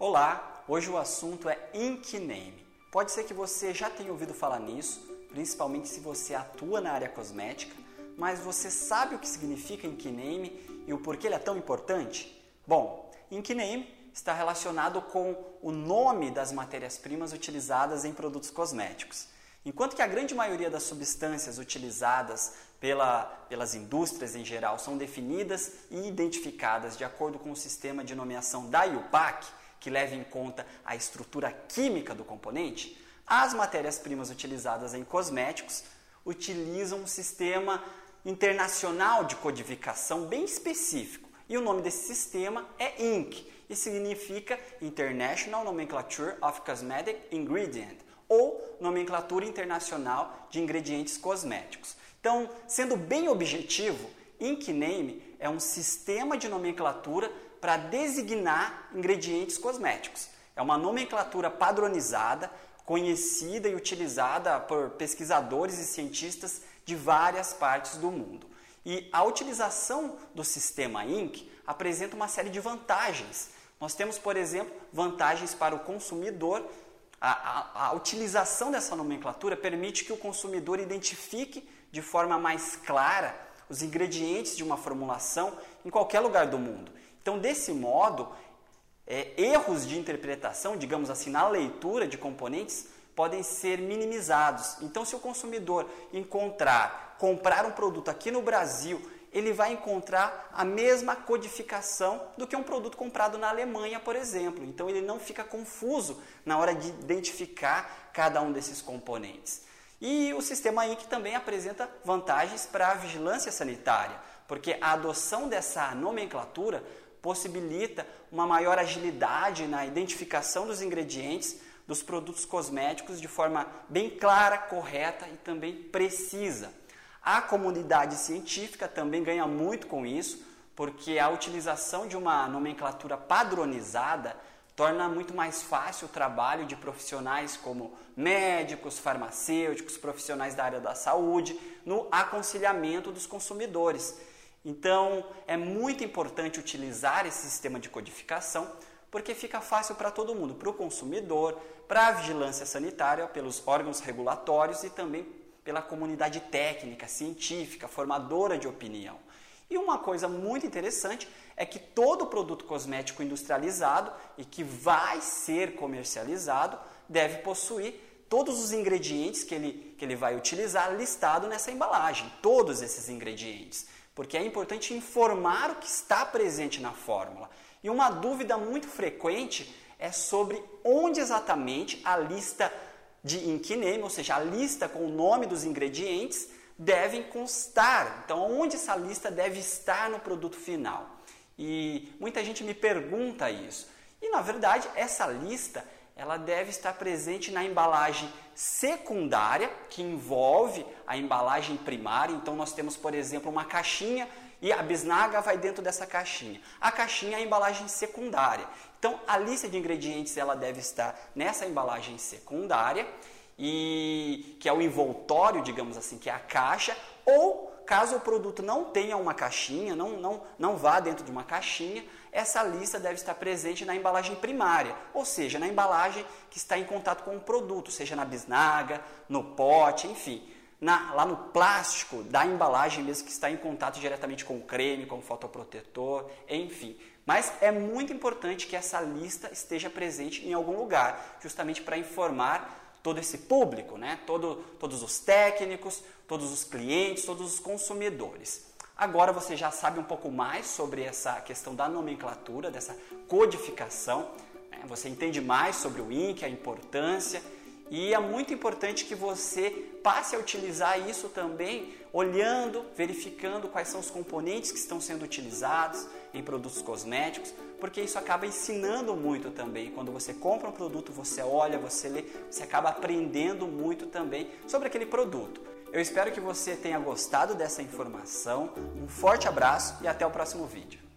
Olá, hoje o assunto é Ink Name. Pode ser que você já tenha ouvido falar nisso, principalmente se você atua na área cosmética, mas você sabe o que significa Ink Name e o porquê ele é tão importante? Bom, Ink Name está relacionado com o nome das matérias-primas utilizadas em produtos cosméticos. Enquanto que a grande maioria das substâncias utilizadas pela, pelas indústrias em geral são definidas e identificadas de acordo com o sistema de nomeação da IUPAC, que leva em conta a estrutura química do componente, as matérias-primas utilizadas em cosméticos utilizam um sistema internacional de codificação bem específico. E o nome desse sistema é INC, e significa International Nomenclature of Cosmetic Ingredient, ou Nomenclatura Internacional de Ingredientes Cosméticos. Então, sendo bem objetivo, INC Name é um sistema de nomenclatura para designar ingredientes cosméticos. É uma nomenclatura padronizada, conhecida e utilizada por pesquisadores e cientistas de várias partes do mundo. E a utilização do sistema INC apresenta uma série de vantagens. Nós temos, por exemplo, vantagens para o consumidor. A, a, a utilização dessa nomenclatura permite que o consumidor identifique de forma mais clara os ingredientes de uma formulação em qualquer lugar do mundo. Então, desse modo, é, erros de interpretação, digamos assim, na leitura de componentes podem ser minimizados. Então, se o consumidor encontrar, comprar um produto aqui no Brasil, ele vai encontrar a mesma codificação do que um produto comprado na Alemanha, por exemplo. Então, ele não fica confuso na hora de identificar cada um desses componentes. E o sistema INC também apresenta vantagens para a vigilância sanitária, porque a adoção dessa nomenclatura possibilita uma maior agilidade na identificação dos ingredientes dos produtos cosméticos de forma bem clara, correta e também precisa. A comunidade científica também ganha muito com isso, porque a utilização de uma nomenclatura padronizada torna muito mais fácil o trabalho de profissionais como médicos, farmacêuticos, profissionais da área da saúde no aconselhamento dos consumidores. Então, é muito importante utilizar esse sistema de codificação porque fica fácil para todo mundo, para o consumidor, para a vigilância sanitária, pelos órgãos regulatórios e também pela comunidade técnica, científica, formadora de opinião. E uma coisa muito interessante é que todo produto cosmético industrializado e que vai ser comercializado deve possuir todos os ingredientes que ele, que ele vai utilizar listado nessa embalagem, todos esses ingredientes porque é importante informar o que está presente na fórmula. E uma dúvida muito frequente é sobre onde exatamente a lista de name, ou seja, a lista com o nome dos ingredientes, devem constar. Então, onde essa lista deve estar no produto final? E muita gente me pergunta isso. E na verdade, essa lista ela deve estar presente na embalagem secundária, que envolve a embalagem primária. Então, nós temos, por exemplo, uma caixinha e a bisnaga vai dentro dessa caixinha. A caixinha é a embalagem secundária. Então, a lista de ingredientes ela deve estar nessa embalagem secundária, e que é o envoltório, digamos assim, que é a caixa, ou Caso o produto não tenha uma caixinha, não, não, não vá dentro de uma caixinha, essa lista deve estar presente na embalagem primária, ou seja, na embalagem que está em contato com o produto, seja na bisnaga, no pote, enfim, na, lá no plástico da embalagem mesmo que está em contato diretamente com o creme, com o fotoprotetor, enfim. Mas é muito importante que essa lista esteja presente em algum lugar, justamente para informar todo esse público, né? Todo, todos os técnicos, todos os clientes, todos os consumidores. Agora você já sabe um pouco mais sobre essa questão da nomenclatura, dessa codificação. Né? Você entende mais sobre o INC, a importância e é muito importante que você passe a utilizar isso também olhando, verificando quais são os componentes que estão sendo utilizados em produtos cosméticos, porque isso acaba ensinando muito também. Quando você compra um produto, você olha, você lê, você acaba aprendendo muito também sobre aquele produto. Eu espero que você tenha gostado dessa informação. Um forte abraço e até o próximo vídeo.